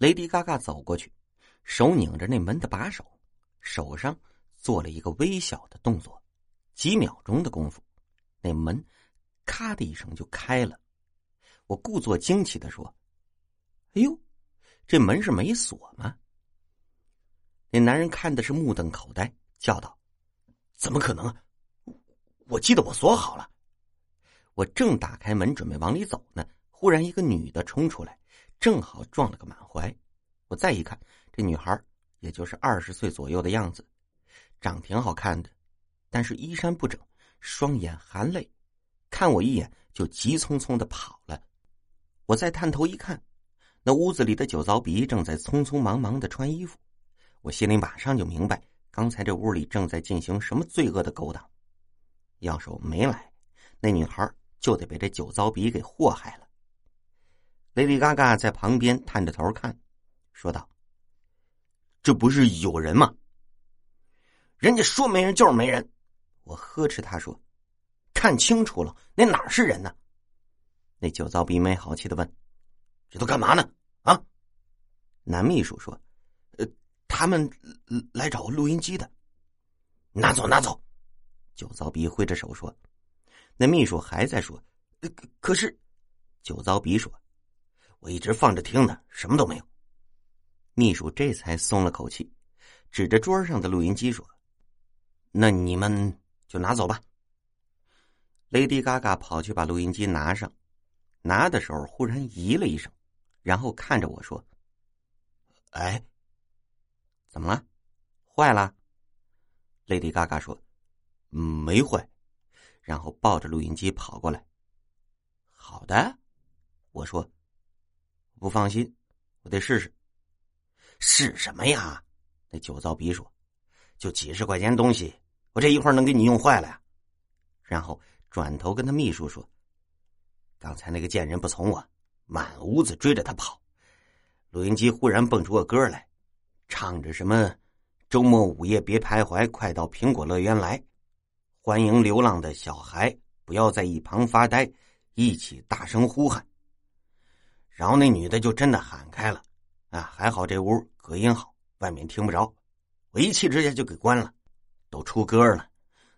雷迪嘎嘎走过去，手拧着那门的把手，手上做了一个微小的动作。几秒钟的功夫，那门咔的一声就开了。我故作惊奇的说：“哎呦，这门是没锁吗？”那男人看的是目瞪口呆，叫道：“怎么可能？我记得我锁好了。”我正打开门准备往里走呢，忽然一个女的冲出来。正好撞了个满怀，我再一看，这女孩也就是二十岁左右的样子，长挺好看的，但是衣衫不整，双眼含泪，看我一眼就急匆匆的跑了。我再探头一看，那屋子里的酒糟鼻正在匆匆忙忙的穿衣服，我心里马上就明白，刚才这屋里正在进行什么罪恶的勾当。要是我没来，那女孩就得被这酒糟鼻给祸害了。雷迪嘎嘎在旁边探着头看，说道：“这不是有人吗？人家说没人就是没人。”我呵斥他说：“看清楚了，那哪是人呢？”那酒糟鼻没好气的问：“这都干嘛呢？”啊？男秘书说：“呃，他们来找录音机的。”拿走，拿走！酒糟鼻挥着手说：“那秘书还在说，可是……”酒糟鼻说。我一直放着听呢，什么都没有。秘书这才松了口气，指着桌上的录音机说：“那你们就拿走吧。” ”Lady Gaga 跑去把录音机拿上，拿的时候忽然咦了一声，然后看着我说：“哎，怎么了？坏了？”？”Lady Gaga 说：“没坏。”然后抱着录音机跑过来。“好的。”我说。不放心，我得试试。试什么呀？那酒糟鼻说：“就几十块钱东西，我这一会儿能给你用坏了呀。”然后转头跟他秘书说：“刚才那个贱人不从我，满屋子追着他跑。录音机忽然蹦出个歌来，唱着什么‘周末午夜别徘徊，快到苹果乐园来，欢迎流浪的小孩，不要在一旁发呆，一起大声呼喊。’”然后那女的就真的喊开了，啊，还好这屋隔音好，外面听不着。我一气之下就给关了，都出歌了，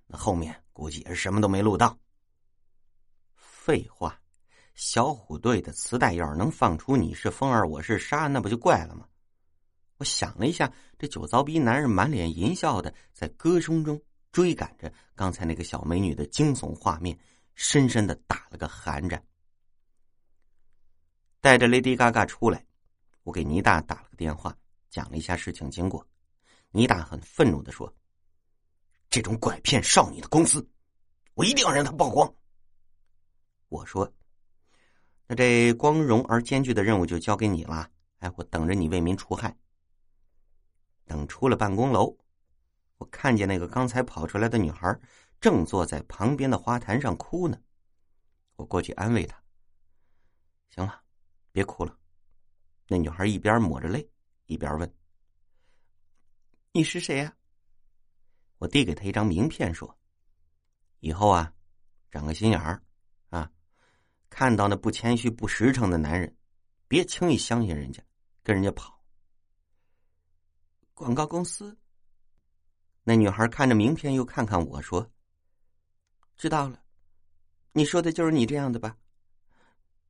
那后面估计也是什么都没录到。废话，小虎队的磁带要是能放出“你是风儿，我是沙”，那不就怪了吗？我想了一下，这酒糟逼男人满脸淫笑的在歌声中追赶着刚才那个小美女的惊悚画面，深深的打了个寒战。带着 Lady Gaga 出来，我给倪大打了个电话，讲了一下事情经过。倪大很愤怒的说：“这种拐骗少女的公司，我一定要让他曝光。”我说：“那这光荣而艰巨的任务就交给你了。哎，我等着你为民除害。”等出了办公楼，我看见那个刚才跑出来的女孩正坐在旁边的花坛上哭呢。我过去安慰她：“行了。”别哭了，那女孩一边抹着泪，一边问：“你是谁呀？”我递给她一张名片，说：“以后啊，长个心眼儿啊，看到那不谦虚、不实诚的男人，别轻易相信人家，跟人家跑。”广告公司。那女孩看着名片，又看看我说：“知道了，你说的就是你这样的吧？”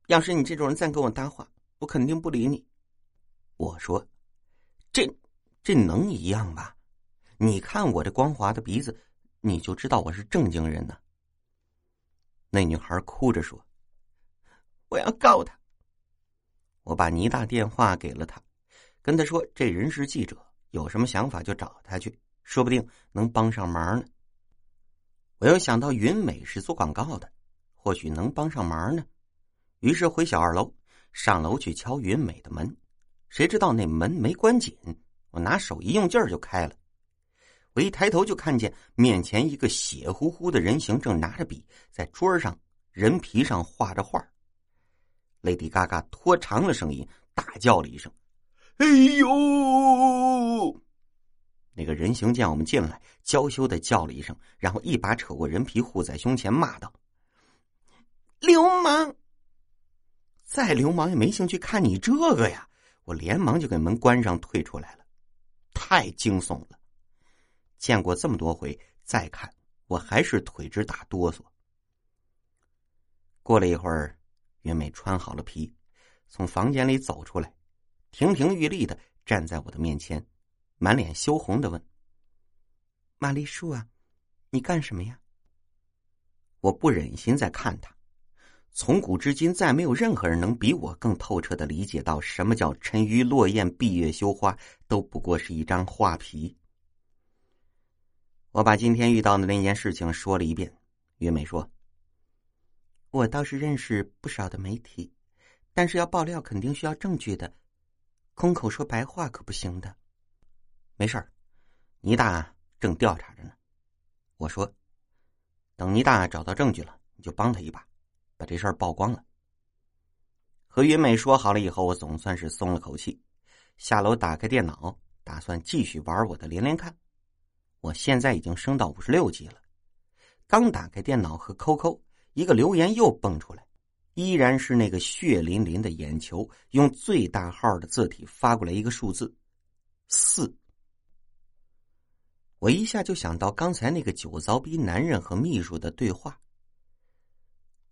要是你这种人再跟我搭话，我肯定不理你。我说：“这这能一样吧？你看我这光滑的鼻子，你就知道我是正经人呢。”那女孩哭着说：“我要告他。”我把倪大电话给了他，跟他说：“这人是记者，有什么想法就找他去，说不定能帮上忙呢。”我又想到云美是做广告的，或许能帮上忙呢。于是回小二楼，上楼去敲云美的门，谁知道那门没关紧，我拿手一用劲儿就开了。我一抬头就看见面前一个血乎乎的人形正拿着笔在桌上人皮上画着画。雷迪嘎嘎拖长了声音大叫了一声：“哎呦！”那个人形见我们进来，娇羞的叫了一声，然后一把扯过人皮护在胸前，骂道：“流氓！”再流氓也没兴趣看你这个呀！我连忙就给门关上，退出来了。太惊悚了，见过这么多回，再看我还是腿直打哆嗦。过了一会儿，云美穿好了皮，从房间里走出来，亭亭玉立的站在我的面前，满脸羞红的问：“玛丽树啊，你干什么呀？”我不忍心再看他。从古至今，再没有任何人能比我更透彻的理解到什么叫“沉鱼落雁，闭月羞花”，都不过是一张画皮。我把今天遇到的那件事情说了一遍。云美说：“我倒是认识不少的媒体，但是要爆料肯定需要证据的，空口说白话可不行的。”没事儿，倪大正调查着呢。我说：“等倪大找到证据了，你就帮他一把。”把这事儿曝光了。和云美说好了以后，我总算是松了口气。下楼打开电脑，打算继续玩我的连连看。我现在已经升到五十六级了。刚打开电脑和 QQ，一个留言又蹦出来，依然是那个血淋淋的眼球，用最大号的字体发过来一个数字四。我一下就想到刚才那个酒糟逼男人和秘书的对话。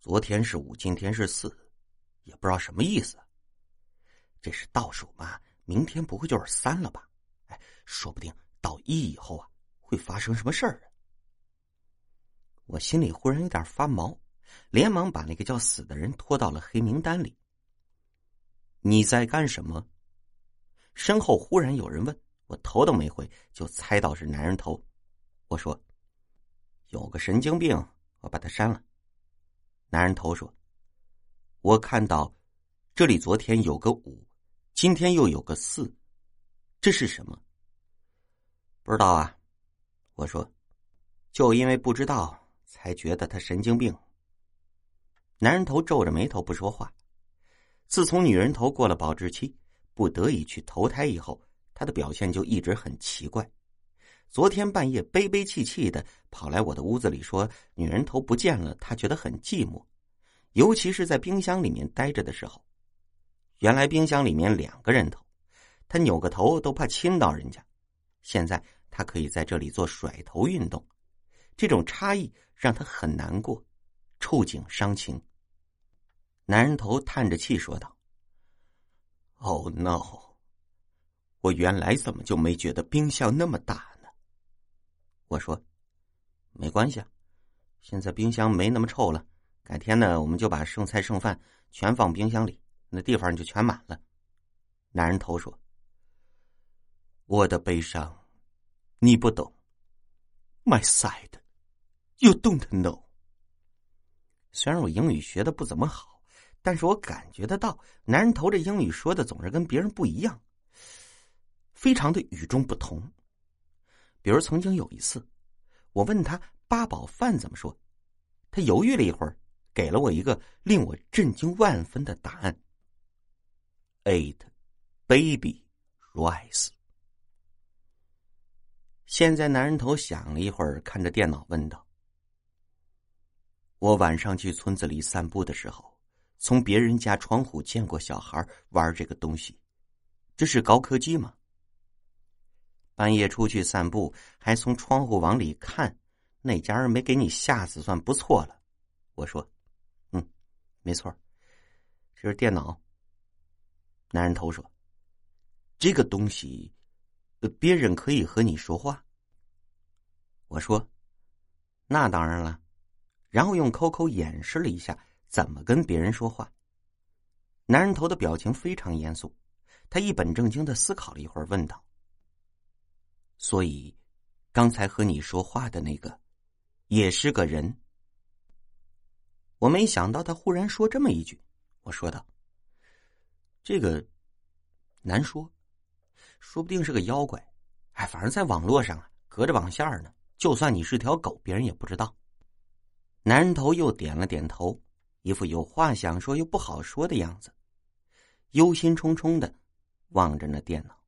昨天是五，今天是四，也不知道什么意思。这是倒数吗？明天不会就是三了吧？哎，说不定到一以后啊，会发生什么事儿？我心里忽然有点发毛，连忙把那个叫死的人拖到了黑名单里。你在干什么？身后忽然有人问我，头都没回就猜到是男人头。我说：“有个神经病，我把他删了。”男人头说：“我看到，这里昨天有个五，今天又有个四，这是什么？不知道啊。”我说：“就因为不知道，才觉得他神经病。”男人头皱着眉头不说话。自从女人头过了保质期，不得已去投胎以后，他的表现就一直很奇怪。昨天半夜悲悲戚戚的跑来我的屋子里说：“女人头不见了，他觉得很寂寞，尤其是在冰箱里面待着的时候。原来冰箱里面两个人头，他扭个头都怕亲到人家。现在他可以在这里做甩头运动，这种差异让他很难过，触景伤情。”男人头叹着气说道：“Oh no！我原来怎么就没觉得冰箱那么大？”我说：“没关系啊，现在冰箱没那么臭了。改天呢，我们就把剩菜剩饭全放冰箱里，那地方就全满了。”男人头说：“我的悲伤，你不懂。My side, you don't know。”虽然我英语学的不怎么好，但是我感觉得到，男人头这英语说的总是跟别人不一样，非常的与众不同。比如曾经有一次，我问他八宝饭怎么说，他犹豫了一会儿，给了我一个令我震惊万分的答案：eight baby rice。现在男人头想了一会儿，看着电脑问道：“我晚上去村子里散步的时候，从别人家窗户见过小孩玩这个东西，这是高科技吗？”半夜出去散步，还从窗户往里看，那家人没给你吓死算不错了。我说：“嗯，没错，这是电脑。”男人头说：“这个东西，别人可以和你说话。”我说：“那当然了。”然后用 QQ 演示了一下怎么跟别人说话。男人头的表情非常严肃，他一本正经的思考了一会儿，问道。所以，刚才和你说话的那个，也是个人。我没想到他忽然说这么一句。我说道：“这个难说，说不定是个妖怪。哎，反正在网络上啊，隔着网线呢。就算你是条狗，别人也不知道。”男人头又点了点头，一副有话想说又不好说的样子，忧心忡忡的望着那电脑。